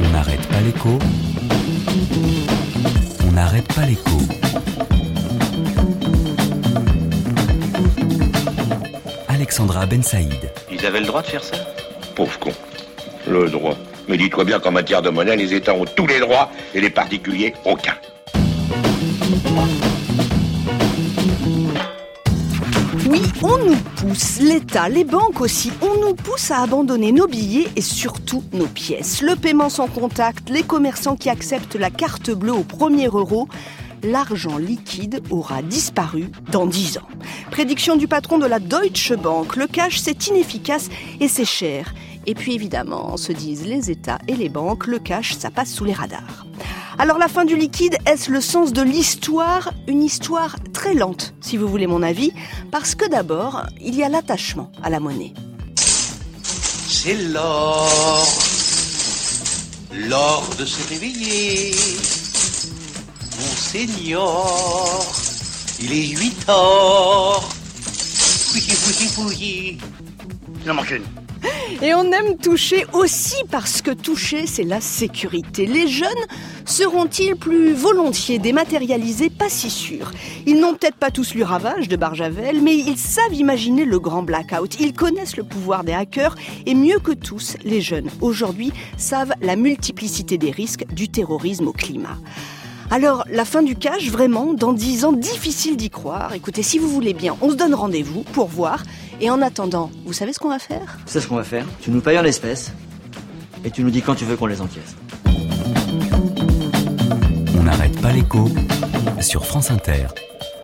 On n'arrête pas l'écho. On n'arrête pas l'écho. Alexandra Ben Saïd. Ils avaient le droit de faire ça Pauvre con. Le droit. Mais dis-toi bien qu'en matière de monnaie, les États ont tous les droits et les particuliers aucun. On nous pousse, l'État, les banques aussi, on nous pousse à abandonner nos billets et surtout nos pièces. Le paiement sans contact, les commerçants qui acceptent la carte bleue au premier euro, l'argent liquide aura disparu dans 10 ans. Prédiction du patron de la Deutsche Bank, le cash c'est inefficace et c'est cher. Et puis évidemment, se disent les États et les banques, le cash ça passe sous les radars. Alors la fin du liquide, est-ce le sens de l'histoire? Une histoire très lente, si vous voulez mon avis, parce que d'abord, il y a l'attachement à la monnaie. C'est l'or, l'or de se réveiller. Mon seigneur, il est 8 heures. Il en manque une. Et on aime toucher aussi parce que toucher, c'est la sécurité. Les jeunes seront-ils plus volontiers dématérialisés? Pas si sûr. Ils n'ont peut-être pas tous lu Ravage de Barjavel, mais ils savent imaginer le grand blackout. Ils connaissent le pouvoir des hackers et mieux que tous, les jeunes aujourd'hui savent la multiplicité des risques du terrorisme au climat. Alors, la fin du cash, vraiment, dans 10 ans, difficile d'y croire. Écoutez, si vous voulez bien, on se donne rendez-vous pour voir. Et en attendant, vous savez ce qu'on va faire? C'est ce qu'on va faire? Tu nous payes en espèces et tu nous dis quand tu veux qu'on les encaisse. On n'arrête pas l'écho sur France Inter.